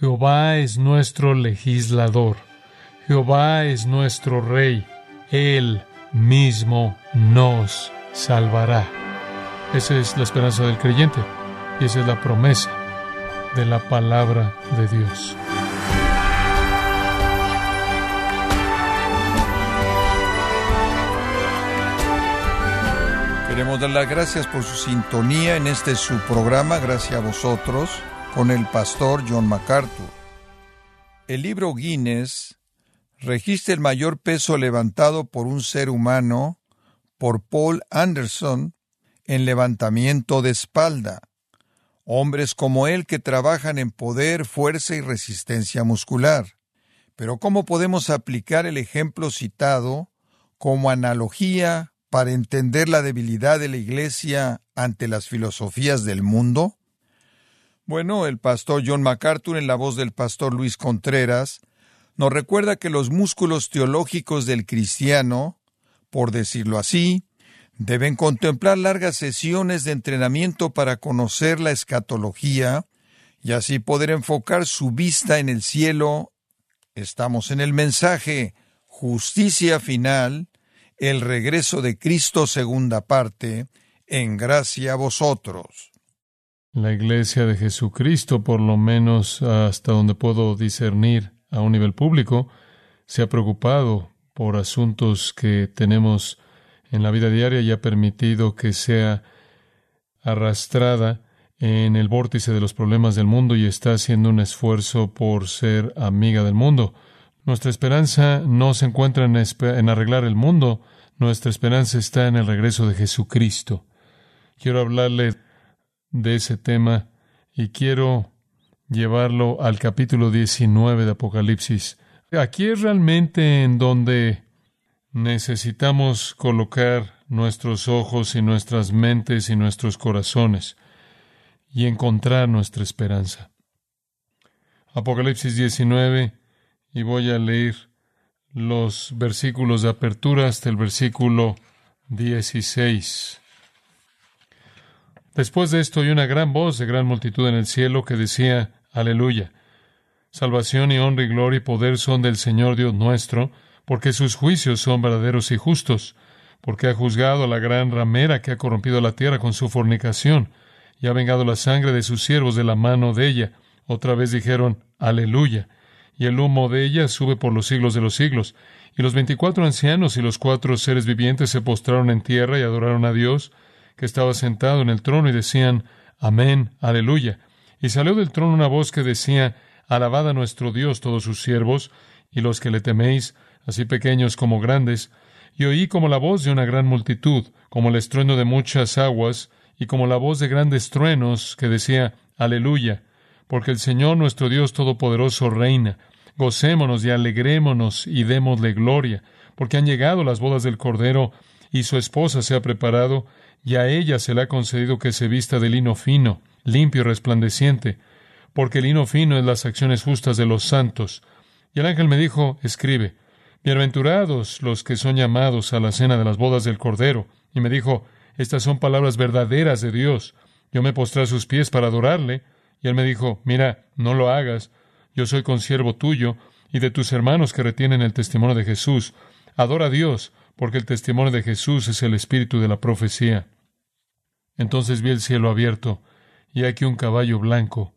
Jehová es nuestro legislador. Jehová es nuestro rey. Él mismo nos salvará. Esa es la esperanza del creyente y esa es la promesa de la palabra de Dios. Queremos dar las gracias por su sintonía en este su programa, gracias a vosotros, con el pastor John MacArthur. El libro Guinness registra el mayor peso levantado por un ser humano por Paul Anderson en levantamiento de espalda. Hombres como él que trabajan en poder, fuerza y resistencia muscular. Pero ¿cómo podemos aplicar el ejemplo citado como analogía para entender la debilidad de la Iglesia ante las filosofías del mundo? Bueno, el pastor John MacArthur, en la voz del pastor Luis Contreras, nos recuerda que los músculos teológicos del cristiano, por decirlo así, deben contemplar largas sesiones de entrenamiento para conocer la escatología y así poder enfocar su vista en el cielo. Estamos en el mensaje justicia final, el regreso de Cristo segunda parte, en gracia a vosotros. La Iglesia de Jesucristo, por lo menos hasta donde puedo discernir a un nivel público, se ha preocupado por asuntos que tenemos en la vida diaria y ha permitido que sea arrastrada en el vórtice de los problemas del mundo y está haciendo un esfuerzo por ser amiga del mundo. Nuestra esperanza no se encuentra en, arreglar el mundo, nuestra esperanza está en el regreso de Jesucristo. Quiero hablarle de ese tema y quiero llevarlo al capítulo 19 de Apocalipsis. Aquí es realmente en donde necesitamos colocar nuestros ojos y nuestras mentes y nuestros corazones y encontrar nuestra esperanza. Apocalipsis 19 y voy a leer los versículos de apertura hasta el versículo 16. Después de esto oí una gran voz de gran multitud en el cielo que decía, Aleluya. Salvación y honra y gloria y poder son del Señor Dios nuestro, porque sus juicios son verdaderos y justos, porque ha juzgado a la gran ramera que ha corrompido la tierra con su fornicación, y ha vengado la sangre de sus siervos de la mano de ella. Otra vez dijeron, Aleluya y el humo de ella sube por los siglos de los siglos. Y los veinticuatro ancianos y los cuatro seres vivientes se postraron en tierra y adoraron a Dios, que estaba sentado en el trono, y decían, Amén, aleluya. Y salió del trono una voz que decía, Alabad a nuestro Dios todos sus siervos, y los que le teméis, así pequeños como grandes. Y oí como la voz de una gran multitud, como el estruendo de muchas aguas, y como la voz de grandes truenos, que decía, Aleluya, porque el Señor nuestro Dios Todopoderoso reina. Gocémonos y alegrémonos y démosle gloria, porque han llegado las bodas del Cordero y su esposa se ha preparado, y a ella se le ha concedido que se vista de lino fino, limpio y resplandeciente, porque el lino fino es las acciones justas de los santos. Y el ángel me dijo, escribe, Bienaventurados los que son llamados a la cena de las bodas del Cordero. Y me dijo, Estas son palabras verdaderas de Dios. Yo me postré a sus pies para adorarle, y él me dijo, Mira, no lo hagas, yo soy consiervo tuyo y de tus hermanos que retienen el testimonio de Jesús. Adora a Dios, porque el testimonio de Jesús es el espíritu de la profecía. Entonces vi el cielo abierto, y aquí un caballo blanco,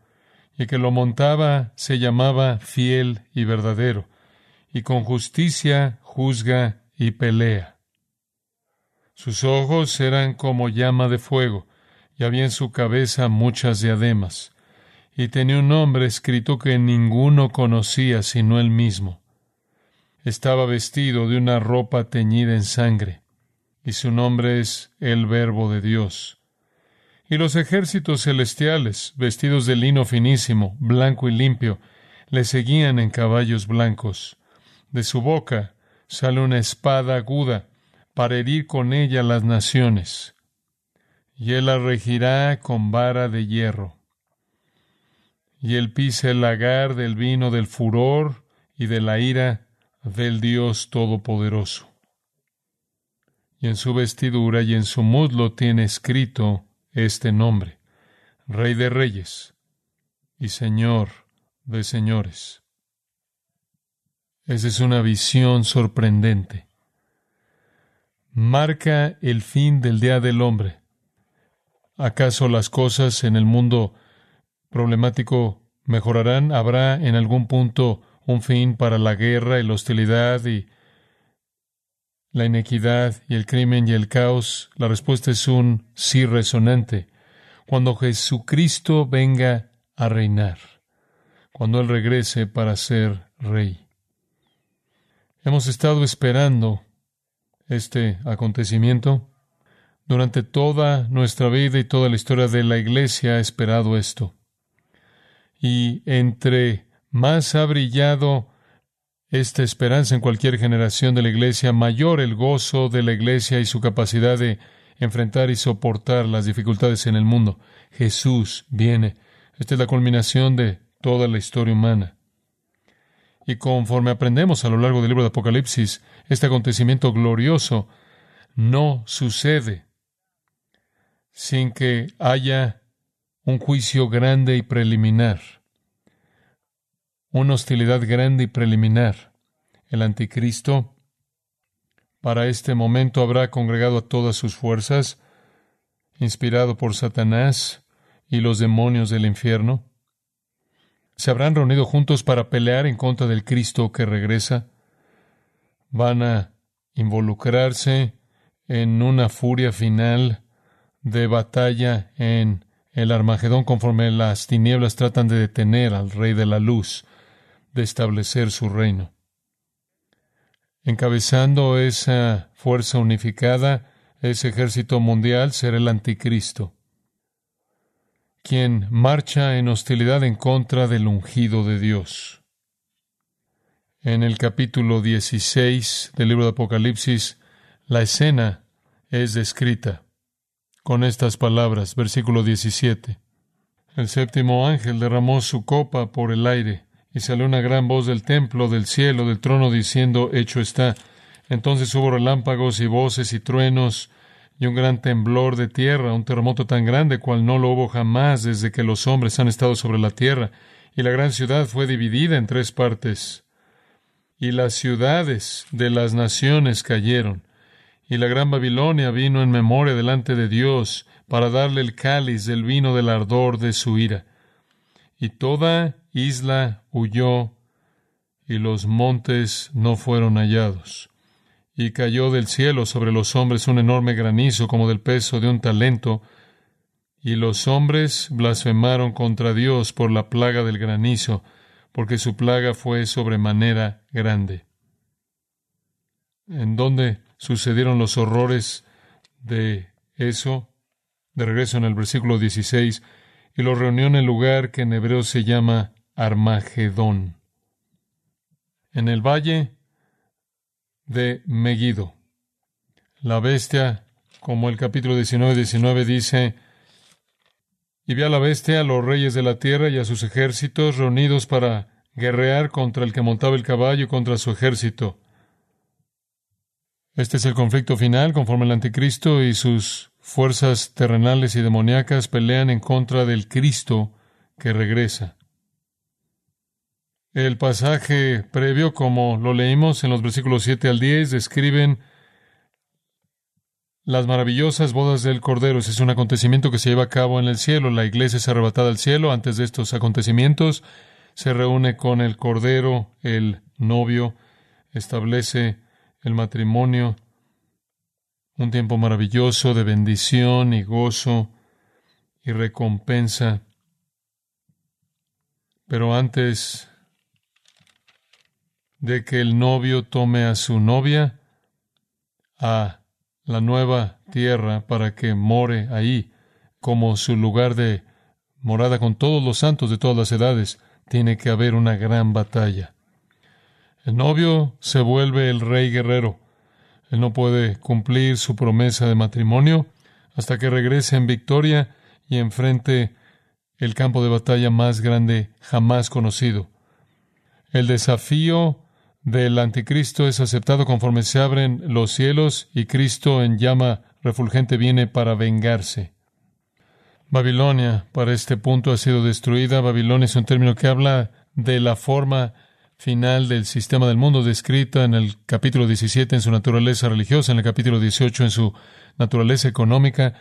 y que lo montaba se llamaba fiel y verdadero, y con justicia juzga y pelea. Sus ojos eran como llama de fuego, y había en su cabeza muchas diademas y tenía un nombre escrito que ninguno conocía sino él mismo. Estaba vestido de una ropa teñida en sangre, y su nombre es el Verbo de Dios. Y los ejércitos celestiales, vestidos de lino finísimo, blanco y limpio, le seguían en caballos blancos. De su boca sale una espada aguda para herir con ella las naciones, y él la regirá con vara de hierro y él pisa el lagar del vino del furor y de la ira del Dios Todopoderoso. Y en su vestidura y en su muslo tiene escrito este nombre, Rey de Reyes y Señor de señores. Esa es una visión sorprendente. Marca el fin del día del hombre. ¿Acaso las cosas en el mundo problemático mejorarán? ¿Habrá en algún punto un fin para la guerra y la hostilidad y la inequidad y el crimen y el caos? La respuesta es un sí resonante. Cuando Jesucristo venga a reinar, cuando Él regrese para ser rey. Hemos estado esperando este acontecimiento. Durante toda nuestra vida y toda la historia de la Iglesia ha esperado esto. Y entre más ha brillado esta esperanza en cualquier generación de la Iglesia, mayor el gozo de la Iglesia y su capacidad de enfrentar y soportar las dificultades en el mundo. Jesús viene. Esta es la culminación de toda la historia humana. Y conforme aprendemos a lo largo del libro de Apocalipsis, este acontecimiento glorioso no sucede sin que haya un juicio grande y preliminar, una hostilidad grande y preliminar. El anticristo para este momento habrá congregado a todas sus fuerzas, inspirado por Satanás y los demonios del infierno. Se habrán reunido juntos para pelear en contra del Cristo que regresa. Van a involucrarse en una furia final de batalla en el Armagedón conforme las tinieblas tratan de detener al Rey de la Luz, de establecer su reino. Encabezando esa fuerza unificada, ese ejército mundial será el anticristo, quien marcha en hostilidad en contra del ungido de Dios. En el capítulo 16 del libro de Apocalipsis, la escena es descrita con estas palabras, versículo 17. El séptimo ángel derramó su copa por el aire y salió una gran voz del templo, del cielo, del trono, diciendo, Hecho está. Entonces hubo relámpagos y voces y truenos y un gran temblor de tierra, un terremoto tan grande cual no lo hubo jamás desde que los hombres han estado sobre la tierra. Y la gran ciudad fue dividida en tres partes. Y las ciudades de las naciones cayeron. Y la gran Babilonia vino en memoria delante de Dios para darle el cáliz del vino del ardor de su ira. Y toda isla huyó y los montes no fueron hallados. Y cayó del cielo sobre los hombres un enorme granizo como del peso de un talento, y los hombres blasfemaron contra Dios por la plaga del granizo, porque su plaga fue sobremanera grande. ¿En dónde sucedieron los horrores de eso? De regreso en el versículo 16, y los reunió en el lugar que en hebreo se llama Armagedón. En el valle de Megiddo. La bestia, como el capítulo 19, 19 dice, y vi a la bestia, a los reyes de la tierra y a sus ejércitos reunidos para guerrear contra el que montaba el caballo y contra su ejército. Este es el conflicto final, conforme el anticristo y sus fuerzas terrenales y demoníacas pelean en contra del Cristo que regresa. El pasaje previo, como lo leímos en los versículos 7 al 10, describen las maravillosas bodas del Cordero. Es un acontecimiento que se lleva a cabo en el cielo. La iglesia es arrebatada al cielo. Antes de estos acontecimientos, se reúne con el Cordero, el novio, establece el matrimonio, un tiempo maravilloso de bendición y gozo y recompensa. Pero antes de que el novio tome a su novia a la nueva tierra para que more ahí como su lugar de morada con todos los santos de todas las edades, tiene que haber una gran batalla. El novio se vuelve el rey guerrero. Él no puede cumplir su promesa de matrimonio hasta que regrese en victoria y enfrente el campo de batalla más grande jamás conocido. El desafío del anticristo es aceptado conforme se abren los cielos y Cristo en llama refulgente viene para vengarse. Babilonia para este punto ha sido destruida. Babilonia es un término que habla de la forma final del sistema del mundo descrita en el capítulo 17 en su naturaleza religiosa, en el capítulo 18 en su naturaleza económica.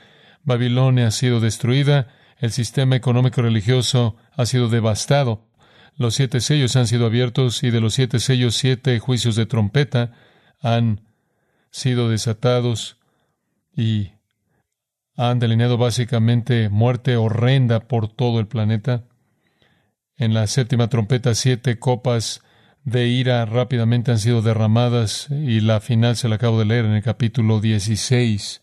Babilonia ha sido destruida, el sistema económico religioso ha sido devastado, los siete sellos han sido abiertos y de los siete sellos siete juicios de trompeta han sido desatados y han delineado básicamente muerte horrenda por todo el planeta. En la séptima trompeta, siete copas de ira rápidamente han sido derramadas y la final se la acabo de leer en el capítulo 16.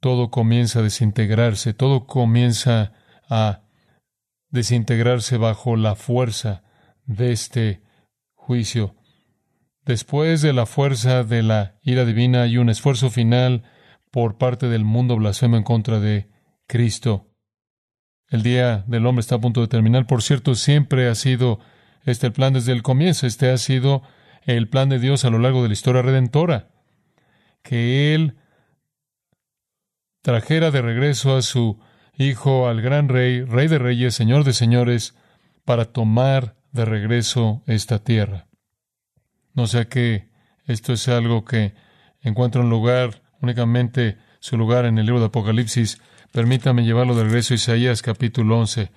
Todo comienza a desintegrarse, todo comienza a desintegrarse bajo la fuerza de este juicio. Después de la fuerza de la ira divina hay un esfuerzo final por parte del mundo blasfemo en contra de Cristo. El día del hombre está a punto de terminar. Por cierto, siempre ha sido este el plan desde el comienzo. Este ha sido el plan de Dios a lo largo de la historia redentora. Que Él trajera de regreso a su Hijo al gran Rey, Rey de Reyes, Señor de Señores, para tomar de regreso esta tierra. No sea que esto es algo que encuentra un lugar, únicamente su lugar en el libro de Apocalipsis. Permítame llevarlo de regreso a Isaías capítulo 11.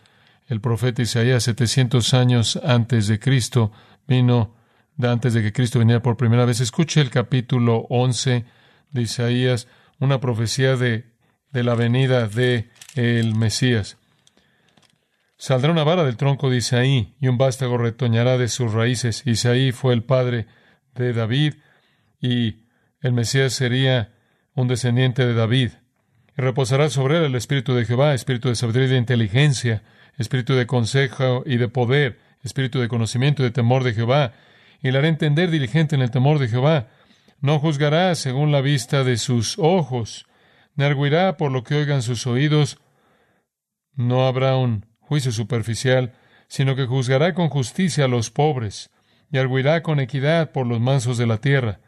El profeta Isaías, 700 años antes de Cristo, vino antes de que Cristo viniera por primera vez. Escuche el capítulo 11 de Isaías, una profecía de, de la venida de el Mesías. Saldrá una vara del tronco de Isaí y un vástago retoñará de sus raíces. Isaí fue el padre de David y el Mesías sería un descendiente de David. Y reposará sobre él el espíritu de Jehová, espíritu de sabiduría y de inteligencia, espíritu de consejo y de poder, espíritu de conocimiento y de temor de Jehová, y le hará entender diligente en el temor de Jehová. No juzgará según la vista de sus ojos, ni arguirá por lo que oigan sus oídos, no habrá un juicio superficial, sino que juzgará con justicia a los pobres, y arguirá con equidad por los mansos de la tierra,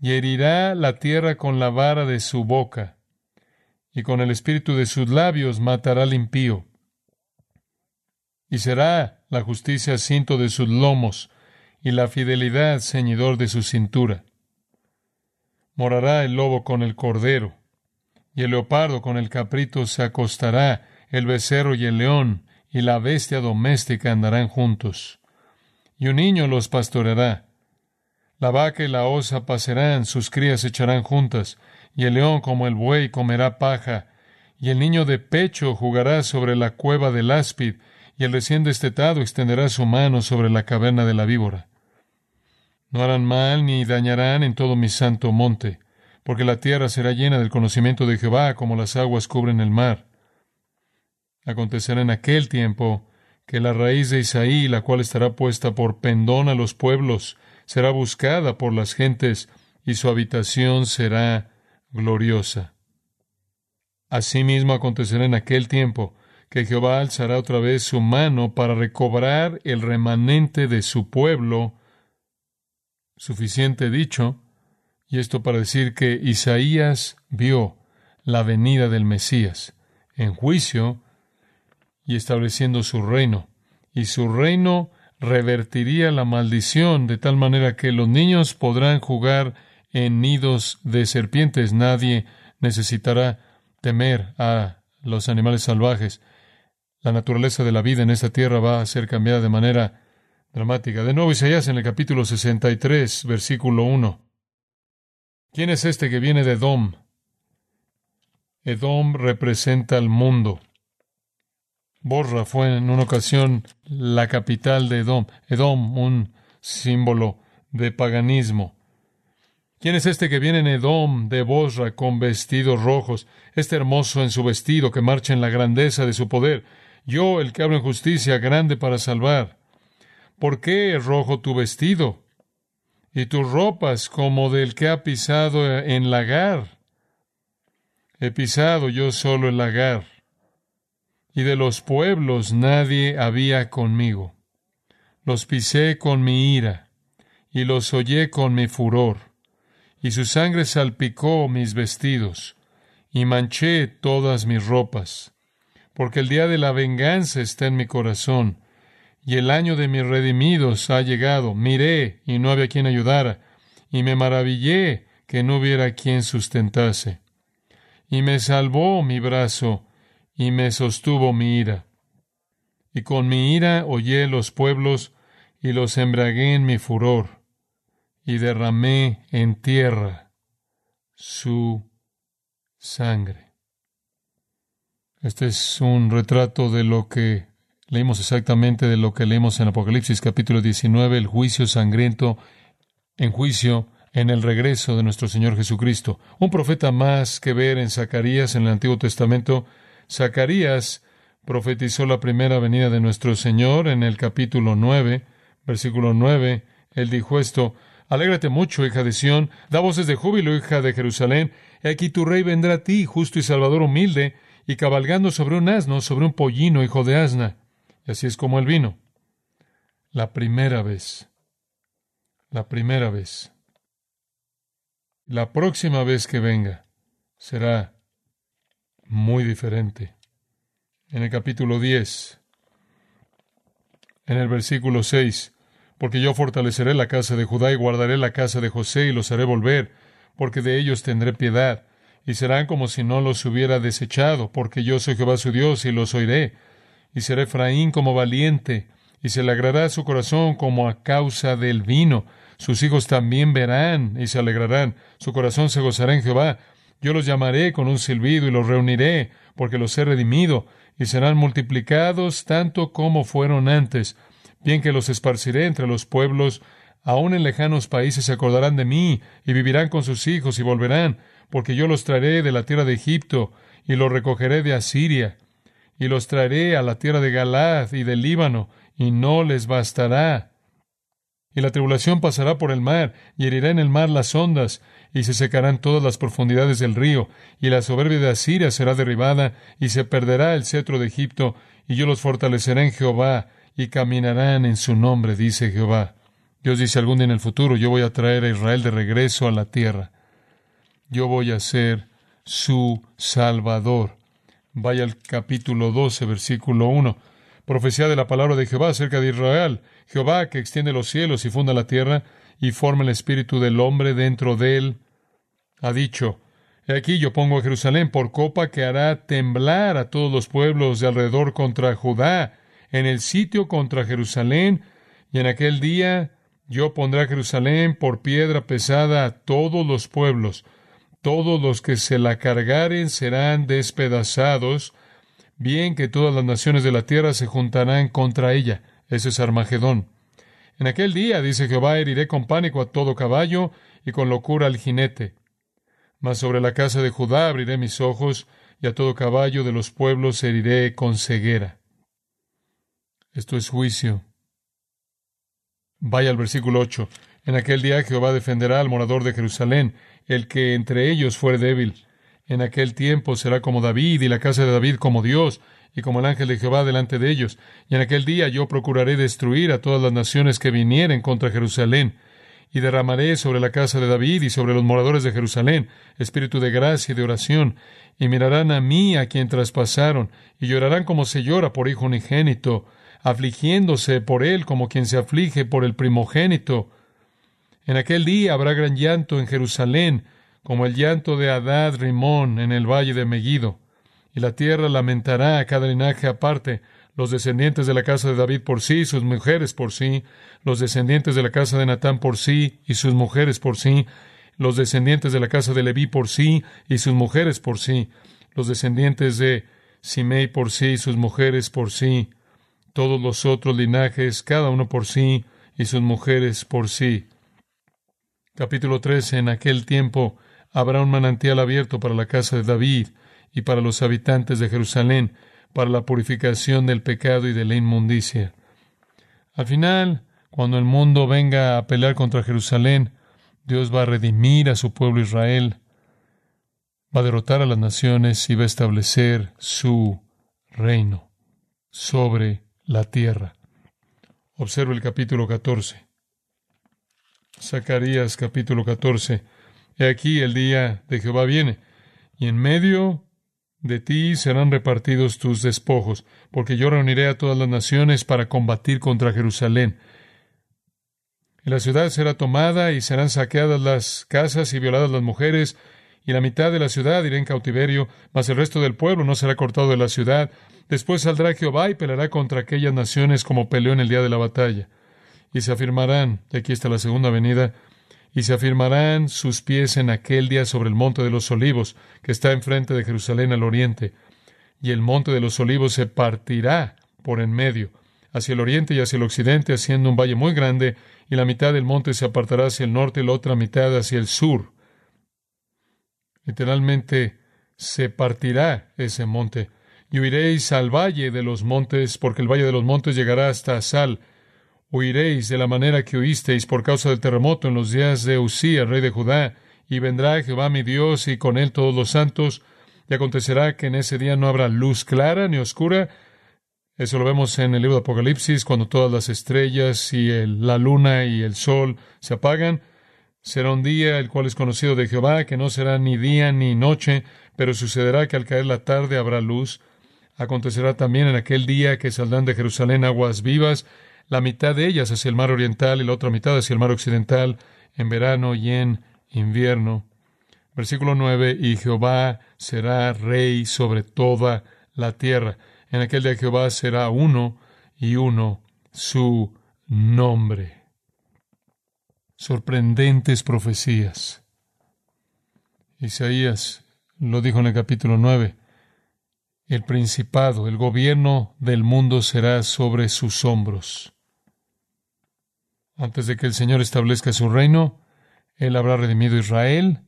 y herirá la tierra con la vara de su boca, y con el espíritu de sus labios matará al impío. Y será la justicia cinto de sus lomos, y la fidelidad ceñidor de su cintura. Morará el lobo con el cordero, y el leopardo con el caprito se acostará, el becerro y el león y la bestia doméstica andarán juntos. Y un niño los pastoreará. La vaca y la osa pasarán, sus crías echarán juntas, y el león como el buey comerá paja, y el niño de pecho jugará sobre la cueva del áspid, y el recién destetado extenderá su mano sobre la caverna de la víbora. No harán mal ni dañarán en todo mi santo monte, porque la tierra será llena del conocimiento de Jehová como las aguas cubren el mar. Acontecerá en aquel tiempo que la raíz de Isaí, la cual estará puesta por pendón a los pueblos, será buscada por las gentes, y su habitación será gloriosa. Asimismo acontecerá en aquel tiempo que Jehová alzará otra vez su mano para recobrar el remanente de su pueblo. Suficiente dicho, y esto para decir que Isaías vio la venida del Mesías en juicio y estableciendo su reino. Y su reino revertiría la maldición de tal manera que los niños podrán jugar en nidos de serpientes. Nadie necesitará temer a los animales salvajes. La naturaleza de la vida en esta tierra va a ser cambiada de manera dramática. De nuevo Isaías en el capítulo 63, versículo 1. ¿Quién es este que viene de Edom? Edom representa al mundo. Borra fue en una ocasión la capital de Edom. Edom, un símbolo de paganismo. ¿Quién es este que viene en Edom de Bosra con vestidos rojos? Este hermoso en su vestido que marcha en la grandeza de su poder. Yo, el que hablo en justicia, grande para salvar. ¿Por qué rojo tu vestido? Y tus ropas como del que ha pisado en lagar. He pisado yo solo el lagar y de los pueblos nadie había conmigo. Los pisé con mi ira, y los hollé con mi furor, y su sangre salpicó mis vestidos, y manché todas mis ropas, porque el día de la venganza está en mi corazón, y el año de mis redimidos ha llegado. Miré y no había quien ayudara, y me maravillé que no hubiera quien sustentase. Y me salvó mi brazo, y me sostuvo mi ira. Y con mi ira hollé los pueblos, y los embragué en mi furor, y derramé en tierra su sangre. Este es un retrato de lo que leímos exactamente de lo que leímos en Apocalipsis capítulo 19, el juicio sangriento en juicio en el regreso de nuestro Señor Jesucristo. Un profeta más que ver en Zacarías en el Antiguo Testamento. Zacarías profetizó la primera venida de nuestro Señor en el capítulo 9, versículo 9. Él dijo esto, Alégrate mucho, hija de Sión, da voces de júbilo, hija de Jerusalén. He aquí tu rey vendrá a ti, justo y salvador humilde, y cabalgando sobre un asno, sobre un pollino, hijo de asna. Y así es como él vino. La primera vez. La primera vez. La próxima vez que venga será muy diferente. En el capítulo 10, en el versículo 6, porque yo fortaleceré la casa de Judá y guardaré la casa de José y los haré volver, porque de ellos tendré piedad y serán como si no los hubiera desechado, porque yo soy Jehová su Dios y los oiré. Y será Efraín como valiente, y se alegrará su corazón como a causa del vino. Sus hijos también verán y se alegrarán. Su corazón se gozará en Jehová. Yo los llamaré con un silbido y los reuniré, porque los he redimido, y serán multiplicados tanto como fueron antes. Bien que los esparciré entre los pueblos, aun en lejanos países se acordarán de mí, y vivirán con sus hijos y volverán porque yo los traeré de la tierra de Egipto, y los recogeré de Asiria, y los traeré a la tierra de Galad y del Líbano, y no les bastará. Y la tribulación pasará por el mar, y herirá en el mar las ondas, y se secarán todas las profundidades del río, y la soberbia de Asiria será derribada, y se perderá el cetro de Egipto, y yo los fortaleceré en Jehová, y caminarán en su nombre, dice Jehová. Dios dice algún día en el futuro, yo voy a traer a Israel de regreso a la tierra yo voy a ser su Salvador. Vaya al capítulo 12, versículo 1. Profecía de la palabra de Jehová acerca de Israel. Jehová que extiende los cielos y funda la tierra y forma el espíritu del hombre dentro de él, ha dicho, He aquí yo pongo a Jerusalén por copa que hará temblar a todos los pueblos de alrededor contra Judá, en el sitio contra Jerusalén, y en aquel día yo pondré a Jerusalén por piedra pesada a todos los pueblos, todos los que se la cargaren serán despedazados, bien que todas las naciones de la tierra se juntarán contra ella. Ese es Armagedón. En aquel día, dice Jehová, heriré con pánico a todo caballo y con locura al jinete. Mas sobre la casa de Judá abriré mis ojos, y a todo caballo de los pueblos heriré con ceguera. Esto es juicio. Vaya al versículo 8. En aquel día Jehová defenderá al morador de Jerusalén, el que entre ellos fuere débil. En aquel tiempo será como David y la casa de David como Dios y como el ángel de Jehová delante de ellos. Y en aquel día yo procuraré destruir a todas las naciones que vinieren contra Jerusalén y derramaré sobre la casa de David y sobre los moradores de Jerusalén espíritu de gracia y de oración, y mirarán a mí a quien traspasaron, y llorarán como se llora por hijo unigénito, afligiéndose por él como quien se aflige por el primogénito, en aquel día habrá gran llanto en Jerusalén, como el llanto de Adad Rimón en el valle de Megiddo. Y la tierra lamentará a cada linaje aparte, los descendientes de la casa de David por sí, sus mujeres por sí, los descendientes de la casa de Natán por sí, y sus mujeres por sí, los descendientes de la casa de Leví por sí, y sus mujeres por sí, los descendientes de Simei por sí, y sus mujeres por sí, todos los otros linajes, cada uno por sí, y sus mujeres por sí. Capítulo 13. En aquel tiempo habrá un manantial abierto para la casa de David y para los habitantes de Jerusalén, para la purificación del pecado y de la inmundicia. Al final, cuando el mundo venga a pelear contra Jerusalén, Dios va a redimir a su pueblo Israel, va a derrotar a las naciones y va a establecer su reino sobre la tierra. Observa el capítulo 14. Zacarías capítulo 14. He aquí el día de Jehová viene, y en medio de ti serán repartidos tus despojos, porque yo reuniré a todas las naciones para combatir contra Jerusalén. Y la ciudad será tomada y serán saqueadas las casas y violadas las mujeres, y la mitad de la ciudad irá en cautiverio, mas el resto del pueblo no será cortado de la ciudad. Después saldrá Jehová y peleará contra aquellas naciones como peleó en el día de la batalla. Y se afirmarán, y aquí está la segunda venida, y se afirmarán sus pies en aquel día sobre el monte de los olivos, que está enfrente de Jerusalén al oriente, y el monte de los olivos se partirá por en medio, hacia el oriente y hacia el occidente, haciendo un valle muy grande, y la mitad del monte se apartará hacia el norte y la otra mitad hacia el sur. Literalmente se partirá ese monte, y huiréis al valle de los montes, porque el valle de los montes llegará hasta Sal, Huiréis de la manera que huisteis por causa del terremoto en los días de Usía, rey de Judá, y vendrá Jehová mi Dios y con él todos los santos, y acontecerá que en ese día no habrá luz clara ni oscura. Eso lo vemos en el libro de Apocalipsis, cuando todas las estrellas y la luna y el sol se apagan. Será un día el cual es conocido de Jehová, que no será ni día ni noche, pero sucederá que al caer la tarde habrá luz. Acontecerá también en aquel día que saldrán de Jerusalén aguas vivas, la mitad de ellas hacia el mar oriental y la otra mitad hacia el mar occidental, en verano y en invierno. Versículo 9, y Jehová será rey sobre toda la tierra. En aquel día Jehová será uno y uno su nombre. Sorprendentes profecías. Isaías lo dijo en el capítulo 9. El principado, el gobierno del mundo será sobre sus hombros. Antes de que el Señor establezca su reino, Él habrá redimido Israel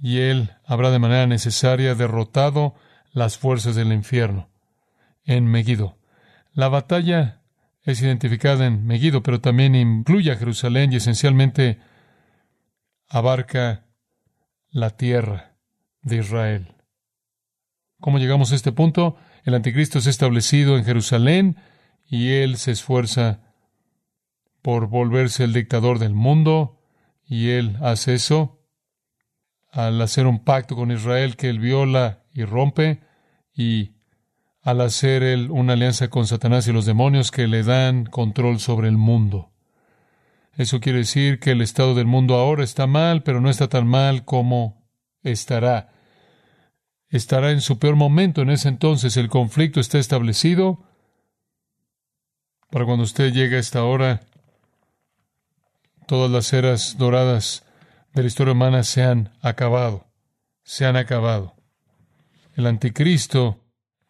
y Él habrá de manera necesaria derrotado las fuerzas del infierno en Megiddo. La batalla es identificada en Megiddo, pero también incluye a Jerusalén y esencialmente abarca la tierra de Israel. ¿Cómo llegamos a este punto? El anticristo es establecido en Jerusalén y él se esfuerza por volverse el dictador del mundo, y él hace eso al hacer un pacto con Israel que él viola y rompe, y al hacer él una alianza con Satanás y los demonios que le dan control sobre el mundo. Eso quiere decir que el estado del mundo ahora está mal, pero no está tan mal como estará. Estará en su peor momento en ese entonces. El conflicto está establecido. Para cuando usted llegue a esta hora, Todas las eras doradas de la historia humana se han acabado, se han acabado. El anticristo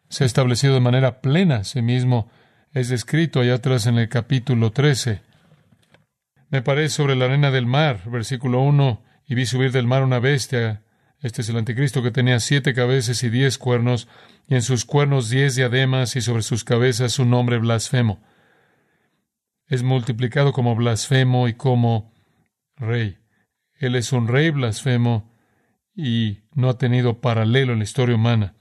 se ha establecido de manera plena a sí mismo. Es descrito allá atrás en el capítulo 13. Me paré sobre la arena del mar, versículo 1, y vi subir del mar una bestia. Este es el anticristo que tenía siete cabezas y diez cuernos, y en sus cuernos diez diademas, y sobre sus cabezas un nombre blasfemo es multiplicado como blasfemo y como rey. Él es un rey blasfemo y no ha tenido paralelo en la historia humana.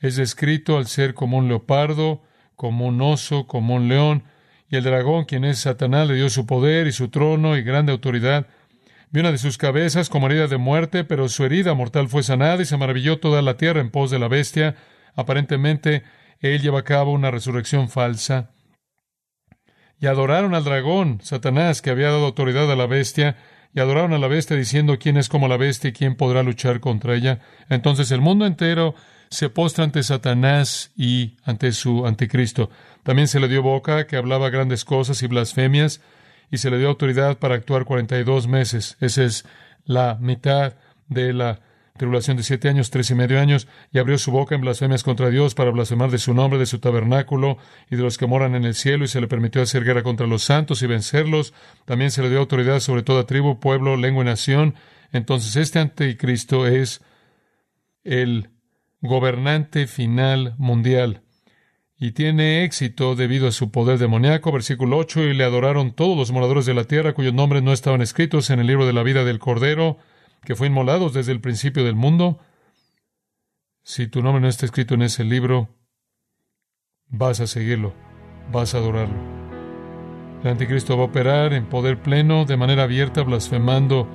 Es descrito al ser como un leopardo, como un oso, como un león, y el dragón, quien es Satanás, le dio su poder y su trono y grande autoridad. Vio una de sus cabezas como herida de muerte, pero su herida mortal fue sanada y se maravilló toda la tierra en pos de la bestia. Aparentemente, él lleva a cabo una resurrección falsa y adoraron al dragón, Satanás, que había dado autoridad a la bestia, y adoraron a la bestia diciendo quién es como la bestia y quién podrá luchar contra ella. Entonces el mundo entero se postra ante Satanás y ante su anticristo. También se le dio boca, que hablaba grandes cosas y blasfemias, y se le dio autoridad para actuar cuarenta y dos meses. Esa es la mitad de la tribulación de siete años, tres y medio años, y abrió su boca en blasfemias contra Dios para blasfemar de su nombre, de su tabernáculo y de los que moran en el cielo, y se le permitió hacer guerra contra los santos y vencerlos. También se le dio autoridad sobre toda tribu, pueblo, lengua y nación. Entonces este anticristo es el gobernante final mundial y tiene éxito debido a su poder demoníaco. Versículo 8, y le adoraron todos los moradores de la tierra cuyos nombres no estaban escritos en el libro de la vida del Cordero que fue inmolados desde el principio del mundo, si tu nombre no está escrito en ese libro, vas a seguirlo, vas a adorarlo. El anticristo va a operar en poder pleno, de manera abierta, blasfemando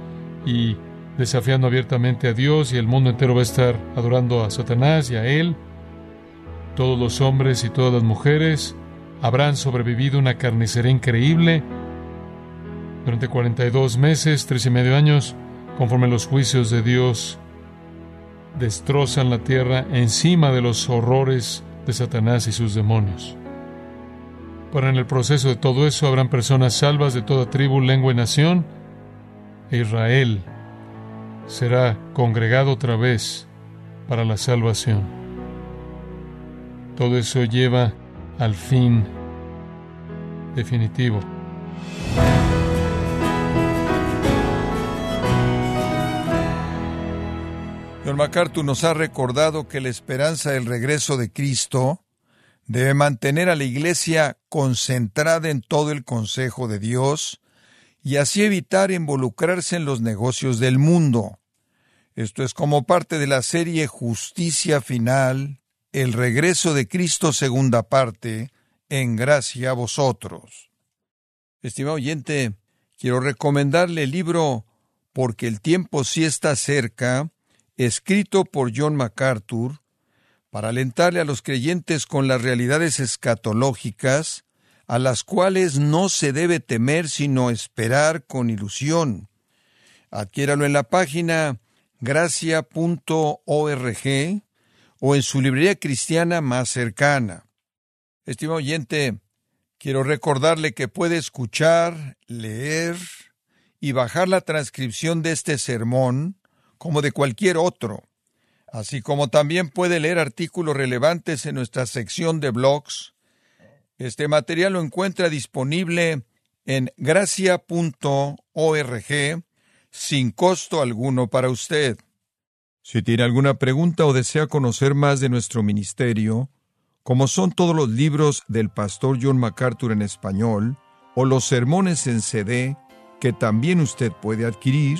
y desafiando abiertamente a Dios y el mundo entero va a estar adorando a Satanás y a Él. Todos los hombres y todas las mujeres habrán sobrevivido una carnicería increíble durante 42 meses, tres y medio años, conforme los juicios de Dios destrozan la tierra encima de los horrores de Satanás y sus demonios. Pero en el proceso de todo eso habrán personas salvas de toda tribu, lengua y nación, e Israel será congregado otra vez para la salvación. Todo eso lleva al fin definitivo. MacArthur nos ha recordado que la esperanza del regreso de Cristo debe mantener a la Iglesia concentrada en todo el consejo de Dios y así evitar involucrarse en los negocios del mundo. Esto es como parte de la serie Justicia Final, el regreso de Cristo segunda parte, en gracia a vosotros. Estimado oyente, quiero recomendarle el libro Porque el tiempo sí está cerca, escrito por John MacArthur, para alentarle a los creyentes con las realidades escatológicas, a las cuales no se debe temer sino esperar con ilusión. Adquiéralo en la página gracia.org o en su librería cristiana más cercana. Estimado oyente, quiero recordarle que puede escuchar, leer y bajar la transcripción de este sermón como de cualquier otro, así como también puede leer artículos relevantes en nuestra sección de blogs. Este material lo encuentra disponible en gracia.org sin costo alguno para usted. Si tiene alguna pregunta o desea conocer más de nuestro ministerio, como son todos los libros del pastor John MacArthur en español, o los sermones en CD, que también usted puede adquirir,